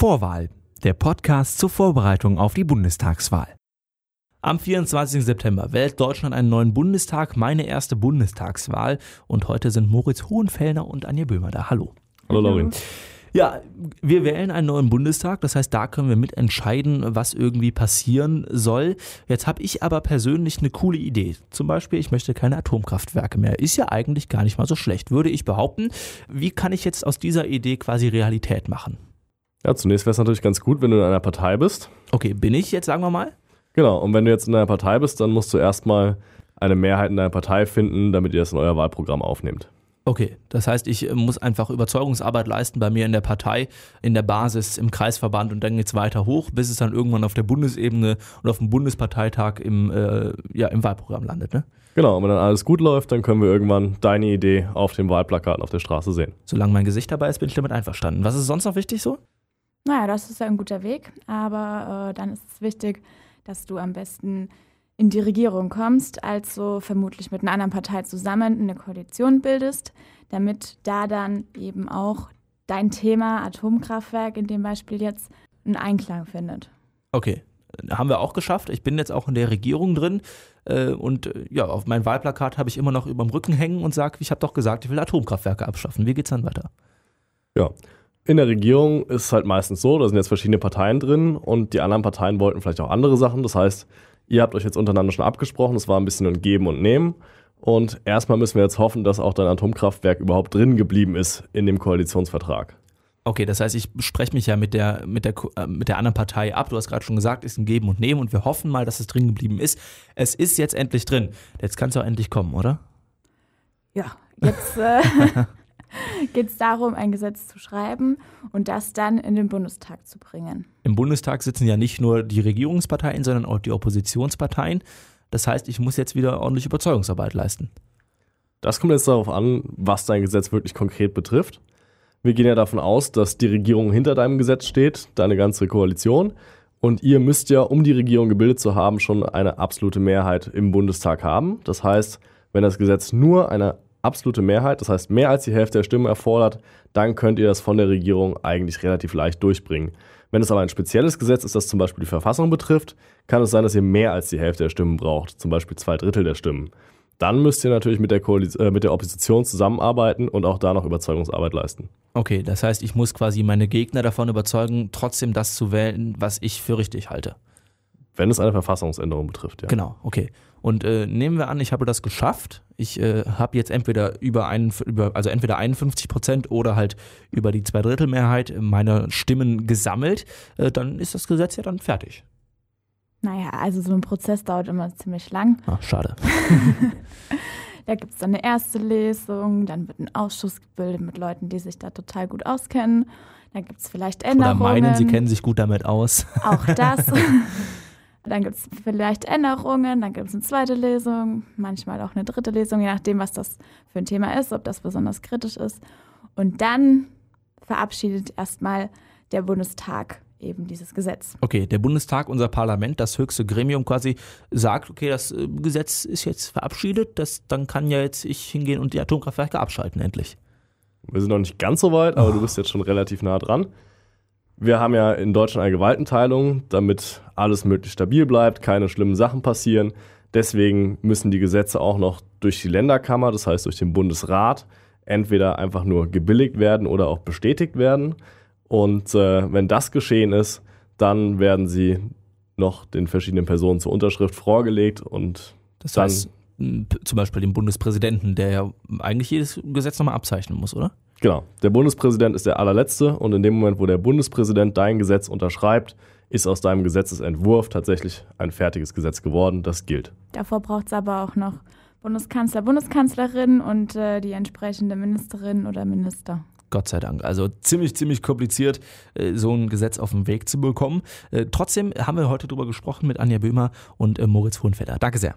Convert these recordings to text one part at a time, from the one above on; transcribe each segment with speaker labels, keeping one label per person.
Speaker 1: Vorwahl, der Podcast zur Vorbereitung auf die Bundestagswahl. Am 24. September wählt Deutschland einen neuen Bundestag, meine erste Bundestagswahl. Und heute sind Moritz Hohenfellner und Anja Böhmer da. Hallo.
Speaker 2: Hallo Laurin.
Speaker 1: Ja, wir wählen einen neuen Bundestag, das heißt, da können wir mitentscheiden, was irgendwie passieren soll. Jetzt habe ich aber persönlich eine coole Idee. Zum Beispiel, ich möchte keine Atomkraftwerke mehr. Ist ja eigentlich gar nicht mal so schlecht, würde ich behaupten. Wie kann ich jetzt aus dieser Idee quasi Realität machen?
Speaker 2: Ja, zunächst wäre es natürlich ganz gut, wenn du in einer Partei bist.
Speaker 1: Okay, bin ich jetzt, sagen wir mal?
Speaker 2: Genau, und wenn du jetzt in einer Partei bist, dann musst du erstmal eine Mehrheit in deiner Partei finden, damit ihr das in euer Wahlprogramm aufnehmt.
Speaker 1: Okay, das heißt, ich äh, muss einfach Überzeugungsarbeit leisten bei mir in der Partei, in der Basis, im Kreisverband und dann geht es weiter hoch, bis es dann irgendwann auf der Bundesebene und auf dem Bundesparteitag im, äh, ja, im Wahlprogramm landet, ne?
Speaker 2: Genau, und wenn dann alles gut läuft, dann können wir irgendwann deine Idee auf dem Wahlplakat auf der Straße sehen.
Speaker 1: Solange mein Gesicht dabei ist, bin ich damit einverstanden. Was ist sonst noch wichtig so?
Speaker 3: Naja, das ist ja ein guter Weg, aber äh, dann ist es wichtig, dass du am besten in die Regierung kommst, also vermutlich mit einer anderen Partei zusammen eine Koalition bildest, damit da dann eben auch dein Thema Atomkraftwerk in dem Beispiel jetzt einen Einklang findet.
Speaker 1: Okay, haben wir auch geschafft. Ich bin jetzt auch in der Regierung drin äh, und äh, ja, auf mein Wahlplakat habe ich immer noch über dem Rücken hängen und sage, ich habe doch gesagt, ich will Atomkraftwerke abschaffen. Wie geht's dann weiter?
Speaker 2: Ja, in der Regierung ist es halt meistens so, da sind jetzt verschiedene Parteien drin und die anderen Parteien wollten vielleicht auch andere Sachen. Das heißt, Ihr habt euch jetzt untereinander schon abgesprochen, es war ein bisschen ein Geben und Nehmen. Und erstmal müssen wir jetzt hoffen, dass auch dein Atomkraftwerk überhaupt drin geblieben ist in dem Koalitionsvertrag.
Speaker 1: Okay, das heißt, ich spreche mich ja mit der, mit, der, äh, mit der anderen Partei ab. Du hast gerade schon gesagt, ist ein Geben und Nehmen und wir hoffen mal, dass es drin geblieben ist. Es ist jetzt endlich drin. Jetzt kann es auch endlich kommen, oder?
Speaker 3: Ja, jetzt äh, geht es darum, ein Gesetz zu schreiben und das dann in den Bundestag zu bringen.
Speaker 1: Im Bundestag sitzen ja nicht nur die Regierungsparteien, sondern auch die Oppositionsparteien. Das heißt, ich muss jetzt wieder ordentlich Überzeugungsarbeit leisten.
Speaker 2: Das kommt jetzt darauf an, was dein Gesetz wirklich konkret betrifft. Wir gehen ja davon aus, dass die Regierung hinter deinem Gesetz steht, deine ganze Koalition. Und ihr müsst ja, um die Regierung gebildet zu haben, schon eine absolute Mehrheit im Bundestag haben. Das heißt, wenn das Gesetz nur eine absolute Mehrheit, das heißt mehr als die Hälfte der Stimmen erfordert, dann könnt ihr das von der Regierung eigentlich relativ leicht durchbringen. Wenn es aber ein spezielles Gesetz ist, das zum Beispiel die Verfassung betrifft, kann es sein, dass ihr mehr als die Hälfte der Stimmen braucht, zum Beispiel zwei Drittel der Stimmen. Dann müsst ihr natürlich mit der, äh, mit der Opposition zusammenarbeiten und auch da noch Überzeugungsarbeit leisten.
Speaker 1: Okay, das heißt, ich muss quasi meine Gegner davon überzeugen, trotzdem das zu wählen, was ich für richtig halte.
Speaker 2: Wenn es eine Verfassungsänderung betrifft, ja.
Speaker 1: Genau, okay. Und äh, nehmen wir an, ich habe das geschafft. Ich äh, habe jetzt entweder über einen, über, also entweder 51 Prozent oder halt über die Zweidrittelmehrheit meiner Stimmen gesammelt. Äh, dann ist das Gesetz ja dann fertig.
Speaker 3: Naja, also so ein Prozess dauert immer ziemlich lang.
Speaker 1: Ach, schade.
Speaker 3: da gibt es dann eine erste Lesung, dann wird ein Ausschuss gebildet mit Leuten, die sich da total gut auskennen. Dann gibt es vielleicht Änderungen.
Speaker 1: Oder meinen, sie kennen sich gut damit aus.
Speaker 3: Auch das. Dann gibt es vielleicht Änderungen, dann gibt es eine zweite Lesung, manchmal auch eine dritte Lesung, je nachdem, was das für ein Thema ist, ob das besonders kritisch ist. Und dann verabschiedet erstmal der Bundestag eben dieses Gesetz.
Speaker 1: Okay, der Bundestag, unser Parlament, das höchste Gremium quasi sagt, okay, das äh, Gesetz ist jetzt verabschiedet, das, dann kann ja jetzt ich hingehen und die Atomkraftwerke abschalten endlich.
Speaker 2: Wir sind noch nicht ganz so weit, aber oh. du bist jetzt schon relativ nah dran. Wir haben ja in Deutschland eine Gewaltenteilung, damit alles möglichst stabil bleibt, keine schlimmen Sachen passieren. Deswegen müssen die Gesetze auch noch durch die Länderkammer, das heißt durch den Bundesrat, entweder einfach nur gebilligt werden oder auch bestätigt werden. Und äh, wenn das geschehen ist, dann werden sie noch den verschiedenen Personen zur Unterschrift vorgelegt und
Speaker 1: das heißt, zum Beispiel dem Bundespräsidenten, der ja eigentlich jedes Gesetz nochmal abzeichnen muss, oder?
Speaker 2: Genau. Der Bundespräsident ist der allerletzte und in dem Moment, wo der Bundespräsident dein Gesetz unterschreibt, ist aus deinem Gesetzesentwurf tatsächlich ein fertiges Gesetz geworden. Das gilt.
Speaker 3: Davor braucht es aber auch noch Bundeskanzler, Bundeskanzlerin und äh, die entsprechende Ministerin oder Minister.
Speaker 1: Gott sei Dank. Also ziemlich, ziemlich kompliziert, äh, so ein Gesetz auf den Weg zu bekommen. Äh, trotzdem haben wir heute darüber gesprochen mit Anja Böhmer und äh, Moritz Hohenfelder. Danke sehr.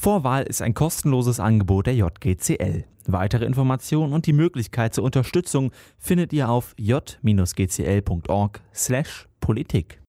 Speaker 1: Vorwahl ist ein kostenloses Angebot der JGCL. Weitere Informationen und die Möglichkeit zur Unterstützung findet ihr auf j-gcl.org/politik.